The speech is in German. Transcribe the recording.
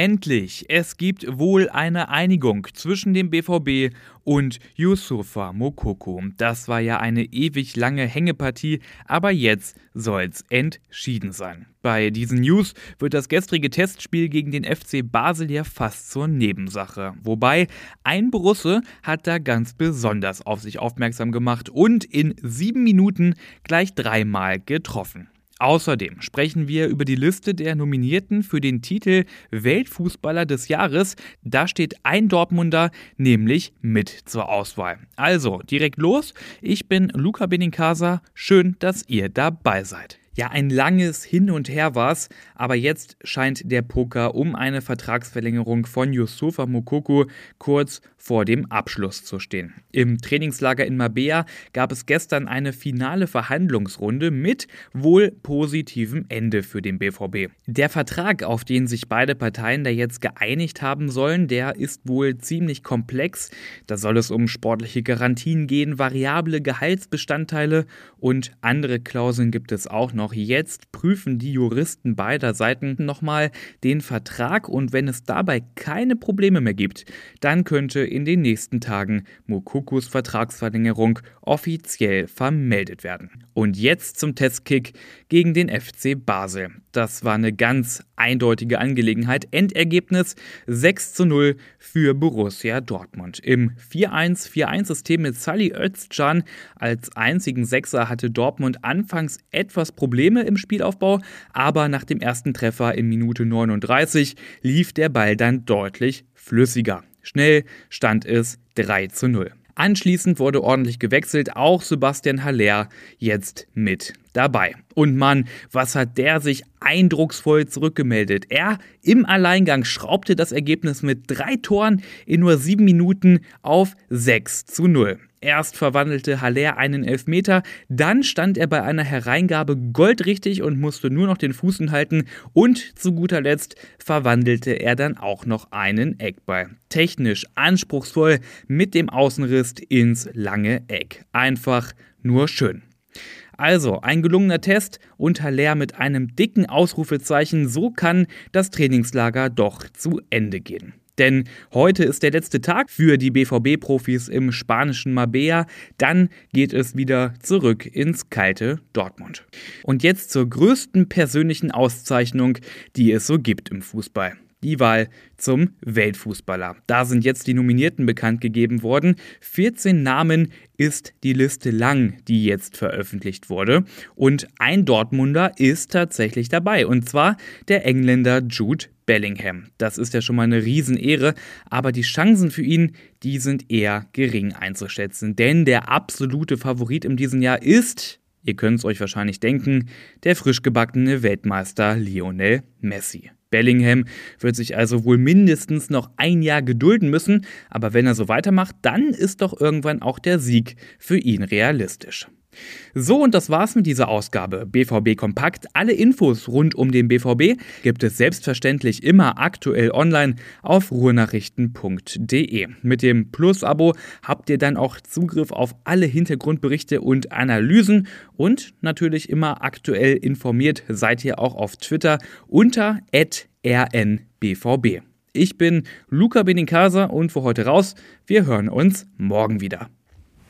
Endlich! Es gibt wohl eine Einigung zwischen dem BVB und Yusufa Mokoko. Das war ja eine ewig lange Hängepartie, aber jetzt soll's entschieden sein. Bei diesen News wird das gestrige Testspiel gegen den FC Basel ja fast zur Nebensache. Wobei ein Borusse hat da ganz besonders auf sich aufmerksam gemacht und in sieben Minuten gleich dreimal getroffen. Außerdem sprechen wir über die Liste der Nominierten für den Titel Weltfußballer des Jahres. Da steht ein Dortmunder nämlich mit zur Auswahl. Also direkt los. Ich bin Luca Benincasa. Schön, dass ihr dabei seid. Ja, ein langes Hin und Her war's, aber jetzt scheint der Poker um eine Vertragsverlängerung von Yusufa Mokoko kurz vor dem Abschluss zu stehen. Im Trainingslager in Mabea gab es gestern eine finale Verhandlungsrunde mit wohl positivem Ende für den BVB. Der Vertrag, auf den sich beide Parteien da jetzt geeinigt haben sollen, der ist wohl ziemlich komplex. Da soll es um sportliche Garantien gehen, variable Gehaltsbestandteile und andere Klauseln gibt es auch noch. Jetzt prüfen die Juristen beider Seiten nochmal den Vertrag und wenn es dabei keine Probleme mehr gibt, dann könnte in den nächsten Tagen Mokokus Vertragsverlängerung offiziell vermeldet werden. Und jetzt zum Testkick gegen den FC Basel. Das war eine ganz eindeutige Angelegenheit. Endergebnis 6 zu 0 für Borussia Dortmund. Im 4-1-4-1-System mit Sally Özcan als einzigen Sechser hatte Dortmund anfangs etwas Probleme im Spielaufbau, aber nach dem ersten Treffer in Minute 39 lief der Ball dann deutlich flüssiger. Schnell stand es 3 zu 0. Anschließend wurde ordentlich gewechselt, auch Sebastian Haller jetzt mit dabei. Und Mann, was hat der sich eindrucksvoll zurückgemeldet. Er im Alleingang schraubte das Ergebnis mit drei Toren in nur sieben Minuten auf 6 zu 0. Erst verwandelte Haller einen Elfmeter, dann stand er bei einer Hereingabe goldrichtig und musste nur noch den Fuß halten und zu guter Letzt verwandelte er dann auch noch einen Eckball. Technisch anspruchsvoll mit dem Außenriss ins lange Eck. Einfach nur schön. Also, ein gelungener Test unter Leer mit einem dicken Ausrufezeichen. So kann das Trainingslager doch zu Ende gehen. Denn heute ist der letzte Tag für die BVB-Profis im spanischen Mabea. Dann geht es wieder zurück ins kalte Dortmund. Und jetzt zur größten persönlichen Auszeichnung, die es so gibt im Fußball die Wahl zum Weltfußballer. Da sind jetzt die Nominierten bekannt gegeben worden. 14 Namen ist die Liste lang, die jetzt veröffentlicht wurde. Und ein Dortmunder ist tatsächlich dabei. Und zwar der Engländer Jude Bellingham. Das ist ja schon mal eine Riesenehre, aber die Chancen für ihn, die sind eher gering einzuschätzen. Denn der absolute Favorit in diesem Jahr ist, ihr könnt es euch wahrscheinlich denken, der frisch gebackene Weltmeister Lionel Messi. Bellingham wird sich also wohl mindestens noch ein Jahr gedulden müssen, aber wenn er so weitermacht, dann ist doch irgendwann auch der Sieg für ihn realistisch. So, und das war's mit dieser Ausgabe. BVB Kompakt. Alle Infos rund um den BVB gibt es selbstverständlich immer aktuell online auf ruhrnachrichten.de. Mit dem Plus-Abo habt ihr dann auch Zugriff auf alle Hintergrundberichte und Analysen und natürlich immer aktuell informiert seid ihr auch auf Twitter unter rnbvb. Ich bin Luca Benincasa und für heute raus. Wir hören uns morgen wieder.